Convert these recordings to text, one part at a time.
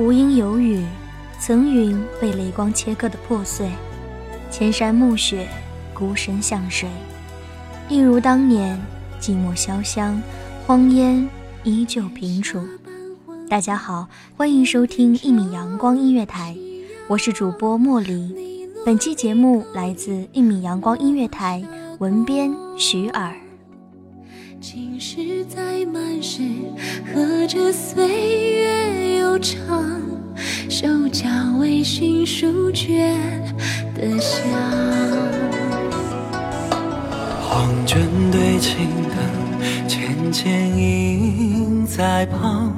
无因有雨，层云被雷光切割的破碎，千山暮雪，孤身向谁？一如当年，寂寞潇湘，荒烟依旧平楚。大家好，欢迎收听一米阳光音乐台，我是主播莫离。本期节目来自一米阳光音乐台，文编徐尔。情诗在满是和着岁月悠长，手脚微醺书卷的香。黄卷对青灯，浅浅映在旁，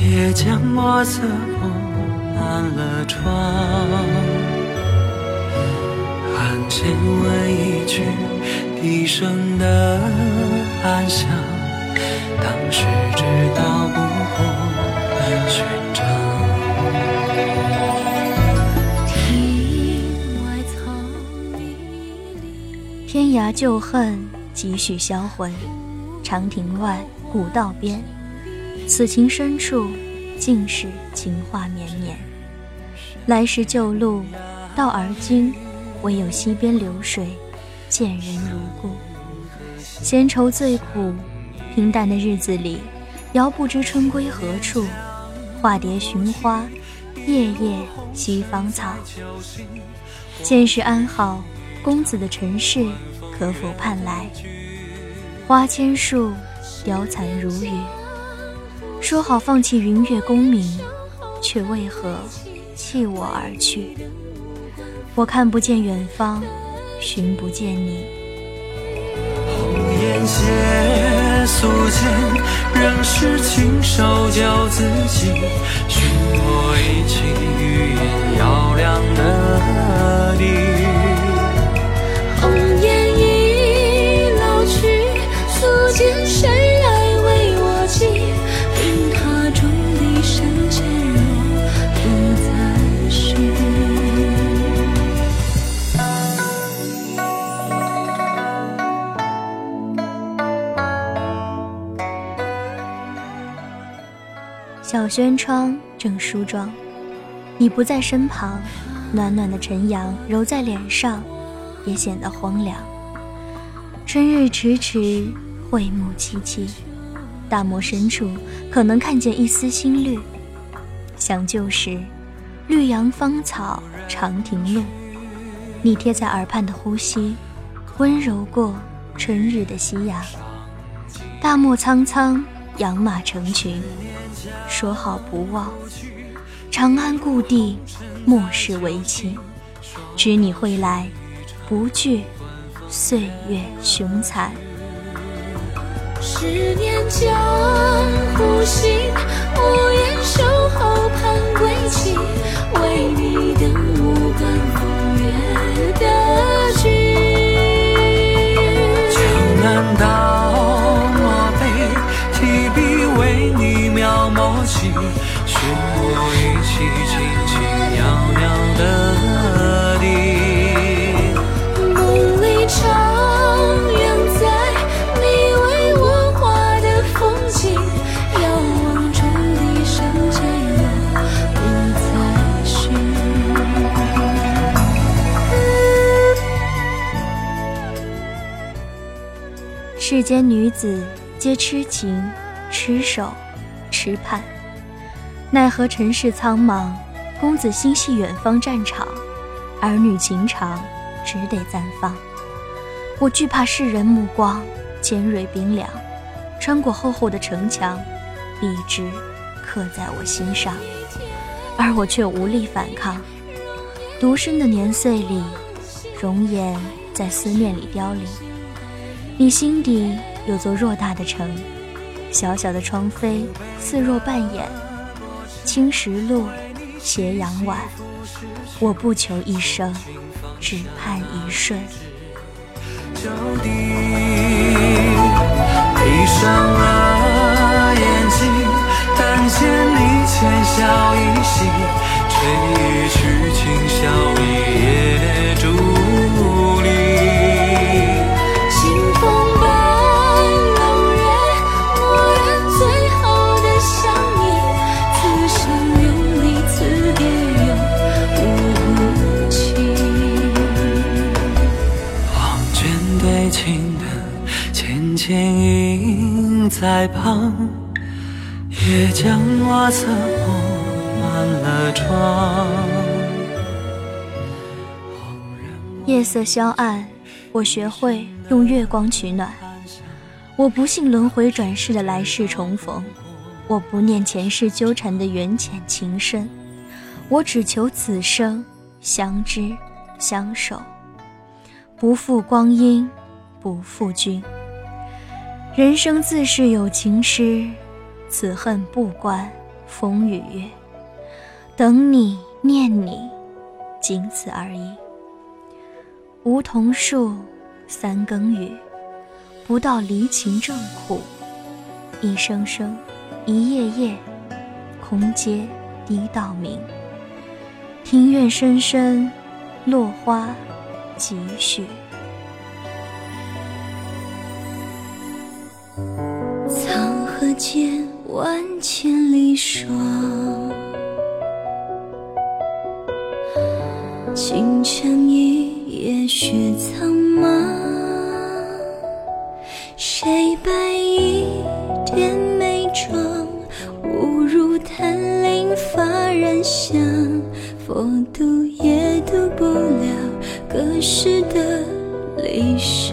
也将墨色铺满了窗。案前问一句，低声的暗香，当时知道不过寻常。庭外草迷离。天涯旧恨，几许销魂。长亭外，古道边，此情深处，尽是情话绵绵。来时旧路，到而今，唯有溪边流水，见人如故。闲愁最苦，平淡的日子里，遥不知春归何处。化蝶寻花，夜夜西芳草。现世安好，公子的尘世可否盼来？花千树，凋残如雨。说好放弃云月功名，却为何弃我而去？我看不见远方，寻不见你。红颜写素笺，仍是亲手教自己，寻我一起语言嘹亮的地。红颜已老去，素笺轩窗正梳妆，你不在身旁，暖暖的晨阳揉在脸上，也显得荒凉。春日迟迟，惠木萋萋，大漠深处可能看见一丝新绿。想旧时，绿杨芳草长亭路，你贴在耳畔的呼吸，温柔过春日的夕阳。大漠苍苍，养马成群。说好不忘，长安故地，莫视为情。知你会来，不惧岁月凶残。十年江湖行，无言守候盼归期，为你等无关风月的君。江南一轻轻的梦里长在你为我画的风景遥望不再世间女子皆痴情痴守痴盼。奈何尘世苍茫，公子心系远方战场，儿女情长只得暂放。我惧怕世人目光尖锐冰凉，穿过厚厚的城墙，一直刻在我心上，而我却无力反抗。独身的年岁里，容颜在思念里凋零。你心底有座偌大的城，小小的窗扉似若半掩。青石路，斜阳晚，我不求一生，只盼一瞬。就地闭上了眼睛，但见你浅笑一袭，吹一曲清宵，一映在旁，也将瓦色铺满了窗。夜色消暗，我学会用月光取暖。我不信轮回转世的来世重逢，我不念前世纠缠的缘浅情深，我只求此生相知相守，不负光阴，不负君。人生自是有情诗，此恨不关风与月。等你念你，仅此而已。梧桐树，三更雨，不到离情正苦。一声声，一夜夜，空阶低到明。庭院深深，落花几许。沧河间，万千里霜。清晨一夜雪苍茫，谁白衣点眉妆？误入檀林发染香，佛渡也渡不了隔世的离殇。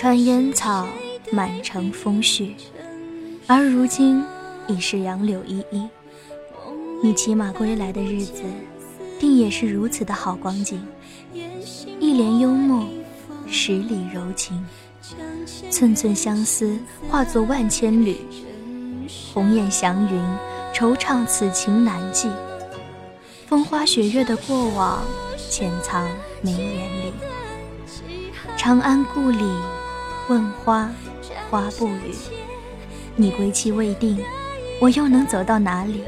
川烟草，满城风絮，而如今已是杨柳依依。你骑马归来的日子，定也是如此的好光景。一帘幽梦，十里柔情，寸寸相思化作万千缕。鸿雁祥云，惆怅此情难寄。风花雪月的过往，潜藏眉眼里。长安故里，问花，花不语。你归期未定，我又能走到哪里？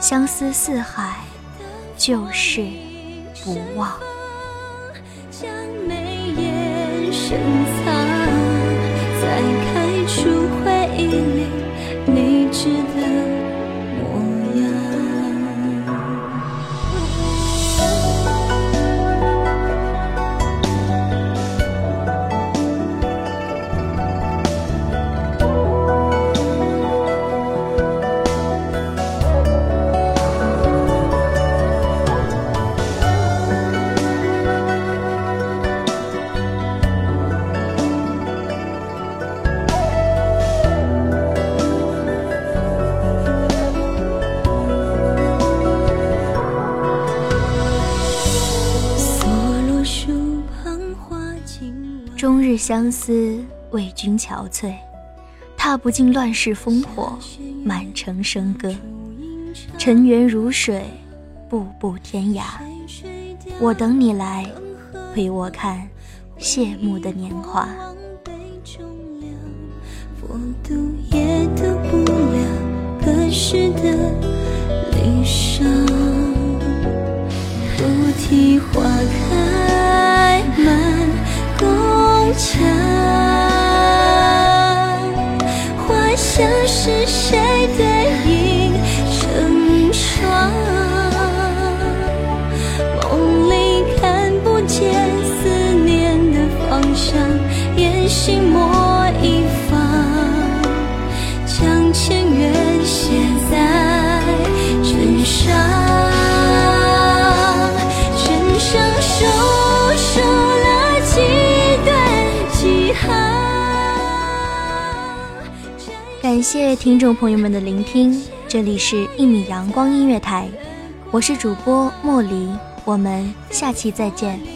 相思似海，旧事不忘。将眉眼深藏，再相思，为君憔悴。踏不尽乱世烽火，满城笙歌。尘缘如水，步步天涯。我等你来，陪我看谢幕的年华。佛读也读不了隔世的离殇。菩提花开满墙花香是谁的影？成双梦里看不见思念的方向，演戏。感谢听众朋友们的聆听，这里是一米阳光音乐台，我是主播莫离，我们下期再见。